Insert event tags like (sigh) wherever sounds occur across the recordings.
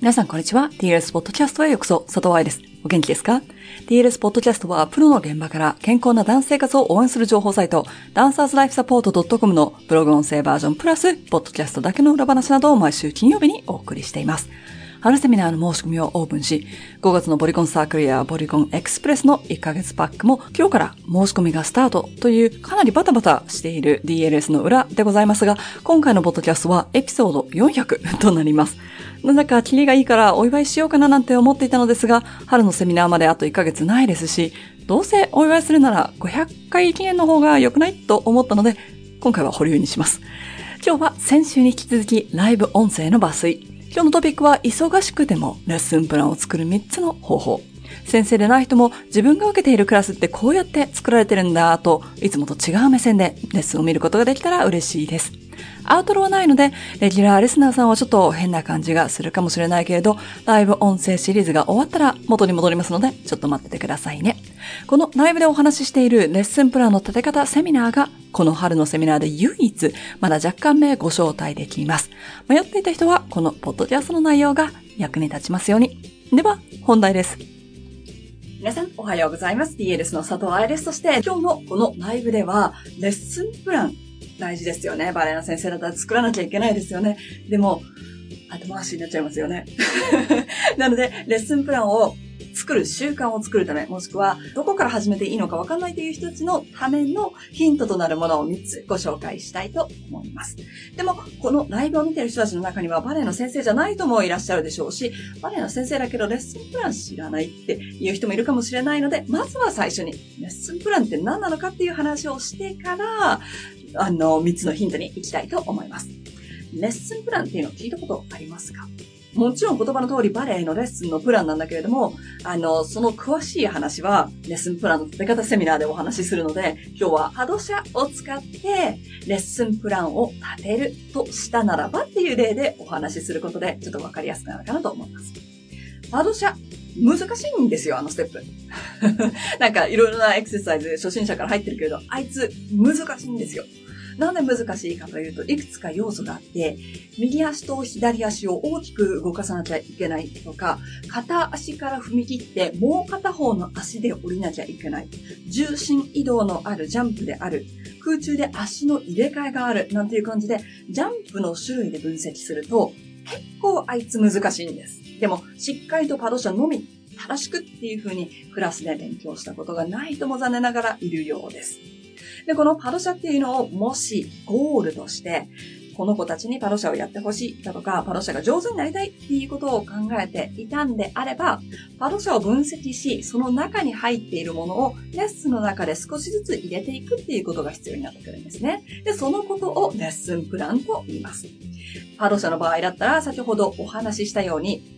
皆さんこんにちは。DLS ポッドキャストへようこそ、佐藤愛です。お元気ですか ?DLS ポッドキャストはプロの現場から健康なダンス生活を応援する情報サイト、ダンサーズライフサポート .com のブログ音声バージョンプラス、ポッドキャストだけの裏話などを毎週金曜日にお送りしています。春セミナーの申し込みをオープンし、5月のボリコンサークルやボリコンエクスプレスの1ヶ月パックも今日から申し込みがスタートというかなりバタバタしている DLS の裏でございますが、今回のポッドキャストはエピソード400となります。なんだかキリがいいからお祝いしようかななんて思っていたのですが、春のセミナーまであと1ヶ月ないですし、どうせお祝いするなら500回記念の方が良くないと思ったので、今回は保留にします。今日は先週に引き続きライブ音声の抜粋。今日のトピックは忙しくてもレッスンプランを作る3つの方法。先生でない人も自分が受けているクラスってこうやって作られてるんだと、いつもと違う目線でレッスンを見ることができたら嬉しいです。アウトローはないので、レギュラーリスナーさんはちょっと変な感じがするかもしれないけれど、ライブ音声シリーズが終わったら元に戻りますので、ちょっと待っててくださいね。このライブでお話ししているレッスンプランの立て方セミナーが、この春のセミナーで唯一、まだ若干名ご招待できます。迷っていた人は、このポッドキャストの内容が役に立ちますように。では、本題です。皆さん、おはようございます。DLS の佐藤愛です。そして、今日のこのライブでは、レッスンプラン大事ですよね。バレエの先生だったら作らなきゃいけないですよね。でも、後回しになっちゃいますよね。(laughs) なので、レッスンプランを作る習慣を作るため、もしくはどこから始めていいのかわかんないという人たちのためのヒントとなるものを3つご紹介したいと思います。でも、このライブを見てる人たちの中にはバレエの先生じゃない人もいらっしゃるでしょうし、バレエの先生だけどレッスンプラン知らないっていう人もいるかもしれないので、まずは最初にレッスンプランって何なのかっていう話をしてから、あの、3つのヒントに行きたいと思います。レッスンプランっていうのを聞いたことありますか？もちろん言葉の通りバレエのレッスンのプランなんだけれども、あの、その詳しい話はレッスンプランの立て方セミナーでお話しするので、今日はハドシャを使ってレッスンプランを立てるとしたならばっていう例でお話しすることでちょっとわかりやすくなるかなと思います。ハドシャ、難しいんですよ、あのステップ。(laughs) なんかいろいろなエクササイズ初心者から入ってるけれど、あいつ難しいんですよ。なんで難しいかというと、いくつか要素があって、右足と左足を大きく動かさなきゃいけないとか、片足から踏み切ってもう片方の足で降りなきゃいけない。重心移動のあるジャンプである。空中で足の入れ替えがある。なんていう感じで、ジャンプの種類で分析すると、結構あいつ難しいんです。でも、しっかりとパドシャのみ正しくっていう風にクラスで勉強したことがない人も残念ながらいるようです。で、このパドシャっていうのをもしゴールとして、この子たちにパドシャをやってほしいだとか、パドシャが上手になりたいっていうことを考えていたんであれば、パドシャを分析し、その中に入っているものをレッスンの中で少しずつ入れていくっていうことが必要になってくるんですね。で、そのことをレッスンプランと言います。パドシャの場合だったら、先ほどお話ししたように、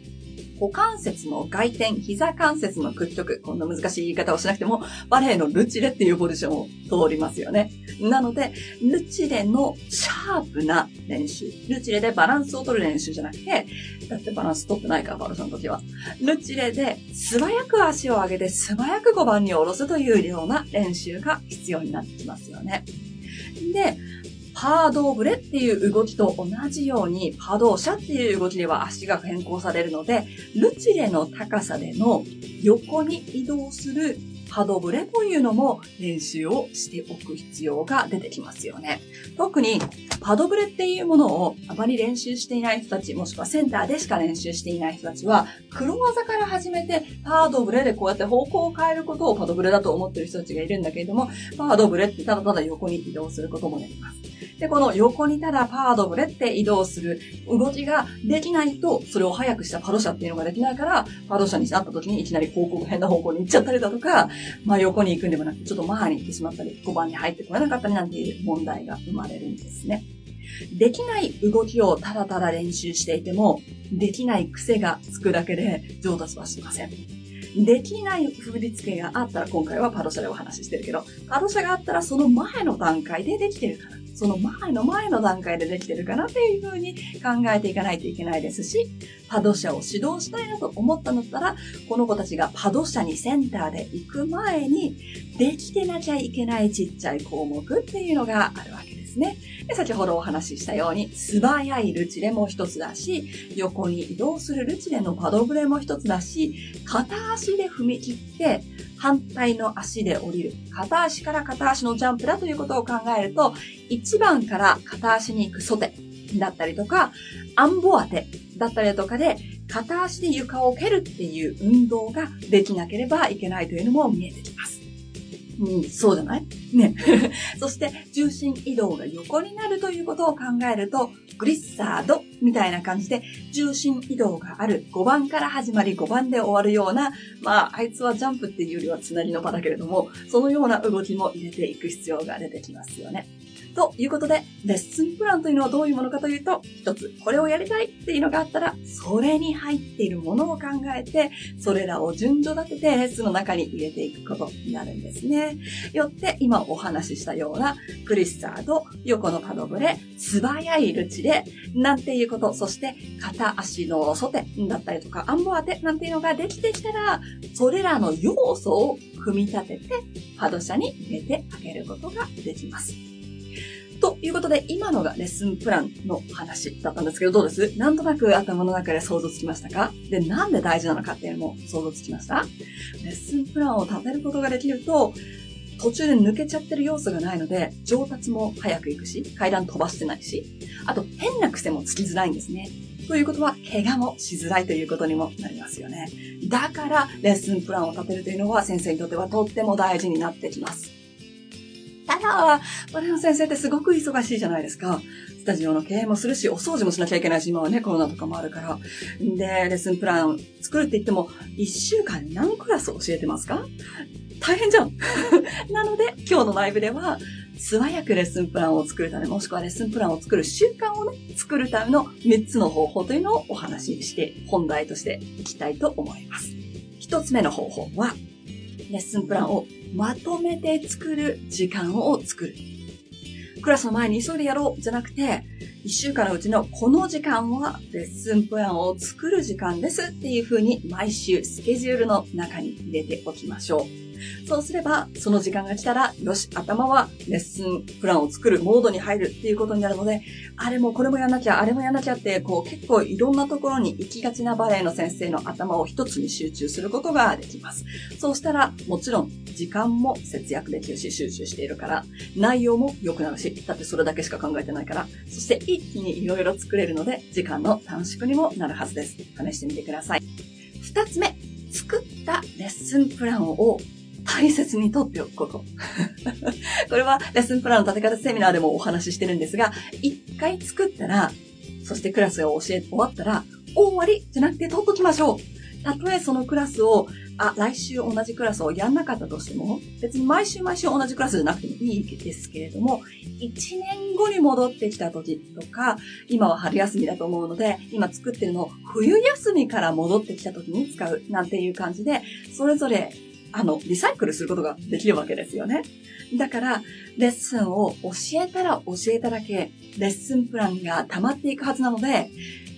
股関節の外転、膝関節の屈曲、こんな難しい言い方をしなくても、バレエのルチレっていうポジションを通りますよね。なので、ルチレのシャープな練習。ルチレでバランスを取る練習じゃなくて、だってバランス取ってないから、バルさんの時は。ルチレで素早く足を上げて素早く5番に下ろすというような練習が必要になってきますよね。で、パードブレっていう動きと同じように、パドーシャっていう動きでは足が変更されるので、ルチレの高さでの横に移動するパドブレというのも練習をしておく必要が出てきますよね。特にパドブレっていうものをあまり練習していない人たち、もしくはセンターでしか練習していない人たちは、黒技から始めてパードブレでこうやって方向を変えることをパドブレだと思ってる人たちがいるんだけれども、パードブレってただただ横に移動することもできます。で、この横にただパードブレって移動する動きができないと、それを速くしたパドシャっていうのができないから、パドシャになった時にいきなり方向変な方向に行っちゃったりだとか、まあ横に行くんでもなくて、ちょっと前に行ってしまったり、5番に入ってこれなかったりなんていう問題が生まれるんですね。できない動きをただただ練習していても、できない癖がつくだけで上達はしません。できない振り付けがあったら、今回はパドシャでお話ししてるけど、パドシャがあったらその前の段階でできてるから。その前の前の段階でできてるかなっていうふうに考えていかないといけないですし、パド社を指導したいなと思ったんだったら、この子たちがパド社にセンターで行く前に、できてなきゃいけないちっちゃい項目っていうのがあるわけです。ですね。で先ほどお話ししたように、素早いルチレも一つだし、横に移動するルチレのパドブレも一つだし、片足で踏み切って、反対の足で降りる。片足から片足のジャンプだということを考えると、1番から片足に行くソテだったりとか、アンボ当てだったりとかで、片足で床を蹴るっていう運動ができなければいけないというのも見えてきます。うん、そうじゃない？ね。(laughs) そして、重心移動が横になるということを考えると、グリッサードみたいな感じで、重心移動がある5番から始まり5番で終わるような、まあ、あいつはジャンプっていうよりはつなぎの場だけれども、そのような動きも入れていく必要が出てきますよね。ということで、レッスンプランというのはどういうものかというと、一つ、これをやりたいっていうのがあったら、それに入っているものを考えて、それらを順序立ててレッスンの中に入れていくことになるんですね。よって、今お話ししたような、クリスタード、横のパドブレ、素早いルチで、なんていうこと、そして片足のソテだったりとか、アンボ当てなんていうのができてきたら、それらの要素を組み立てて、パド車に入れてあげることができます。ということで、今のがレッスンプランの話だったんですけど、どうです？なんとなく頭の中で想像つきましたか？で、なんで大事なのかっていうのも想像つきました？レッスンプランを立てることができると、途中で抜けちゃってる要素がないので、上達も早くいくし、階段飛ばしてないし、あと変な癖もつきづらいんですね。ということは、怪我もしづらいということにもなりますよね。だから、レッスンプランを立てるというのは先生にとってはとっても大事になってきます。ただ、我の先生ってすごく忙しいじゃないですか。スタジオの経営もするし、お掃除もしなきゃいけないし、今はね、コロナとかもあるから。で、レッスンプラン作るって言っても、1週間何クラス教えてますか？大変じゃん (laughs) なので、今日のライブでは、素早くレッスンプランを作るため、もしくはレッスンプランを作る習慣をね、作るための3つの方法というのをお話しして、本題としていきたいと思います。1つ目の方法は、レッスンプランをまとめて作る時間を作る。クラスの前に急いでやろうじゃなくて、一週間のうちのこの時間はレッスンプランを作る時間ですっていうふうに毎週スケジュールの中に入れておきましょう。そうすれば、その時間が来たら、よし、頭はレッスンプランを作るモードに入るっていうことになるので、あれもこれもやんなきゃ、あれもやんなきゃって、こう結構いろんなところに行きがちなバレエの先生の頭を一つに集中することができます。そうしたら、もちろん時間も節約できるし、集中しているから、内容も良くなるし、だってそれだけしか考えてないから、そして一気にいろいろ作れるので、時間の短縮にもなるはずです。試してみてください。二つ目、作ったレッスンプランを大切にとっておくこと。(laughs) これはレッスンプランの立て方セミナーでもお話ししてるんですが、一回作ったら、そしてクラスを教え、終わったら、終わりじゃなくて取っときましょう。たとえそのクラスを、あ、来週同じクラスをやんなかったとしても、別に毎週毎週同じクラスじゃなくてもいいですけれども、1年後に戻ってきた時とか、今は春休みだと思うので、今作ってるのを冬休みから戻ってきた時に使うなんていう感じで、それぞれあの、リサイクルすることができるわけですよね。だから、レッスンを教えたら教えただけ、レッスンプランが溜まっていくはずなので、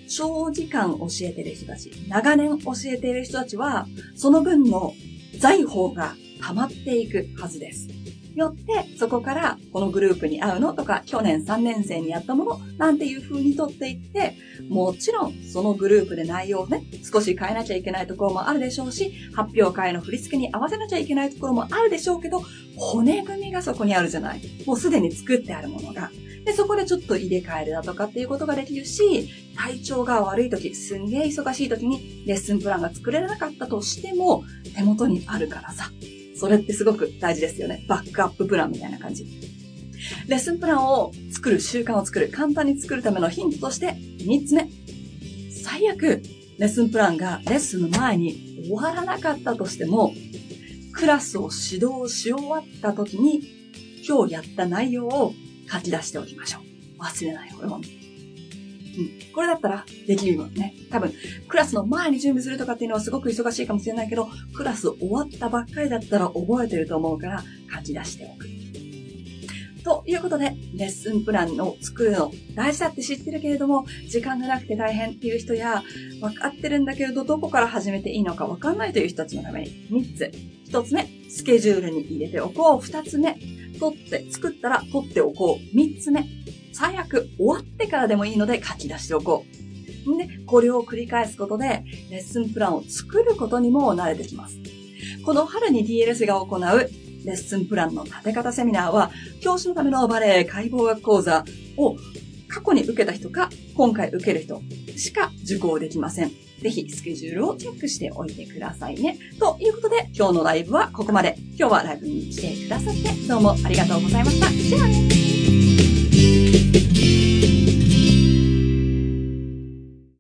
長時間教えてる人たち、長年教えている人たちは、その分の財宝が溜まっていくはずです。よって、そこからこのグループに合うのとか、去年3年生にやったものなんていう風に取っていって、もちろんそのグループで内容をね、少し変えなきゃいけないところもあるでしょうし、発表会の振り付けに合わせなきゃいけないところもあるでしょうけど、骨組みがそこにあるじゃない。もうすでに作ってあるものが。で、そこでちょっと入れ替えるだとかっていうことができるし、体調が悪い時、すんげえ忙しい時にレッスンプランが作れなかったとしても、手元にあるからさ。それってすごく大事ですよね。バックアッププランみたいな感じ。レッスンプランを作る、習慣を作る、簡単に作るためのヒントとして、3つ目。最悪、レッスンプランがレッスンの前に終わらなかったとしても、クラスを指導し終わった時に、今日やった内容を書き出しておきましょう。忘れないよ、これも。うん。これだったらできるよね。多分、クラスの前に準備するとかっていうのはすごく忙しいかもしれないけど、クラス終わったばっかりだったら覚えてると思うから書き出しておく。ということで、レッスンプランを作るの大事だって知ってるけれども、時間がなくて大変っていう人や、分かってるんだけれど、どこから始めていいのか分かんないという人たちのために、3つ。1つ目、スケジュールに入れておこう。2つ目、取って、作ったら取っておこう。三つ目。最悪終わってからでもいいので書き出しておこう。で、これを繰り返すことで、レッスンプランを作ることにも慣れてきます。この春に DLS が行うレッスンプランの立て方セミナーは、教師のためのバレエ解剖学講座を過去に受けた人か、今回受ける人しか受講できません。ぜひスケジュールをチェックしておいてくださいね。ということで、今日のライブはここまで。今日はライブに来てくださってどうもありがとうございました。じゃあね Thank you.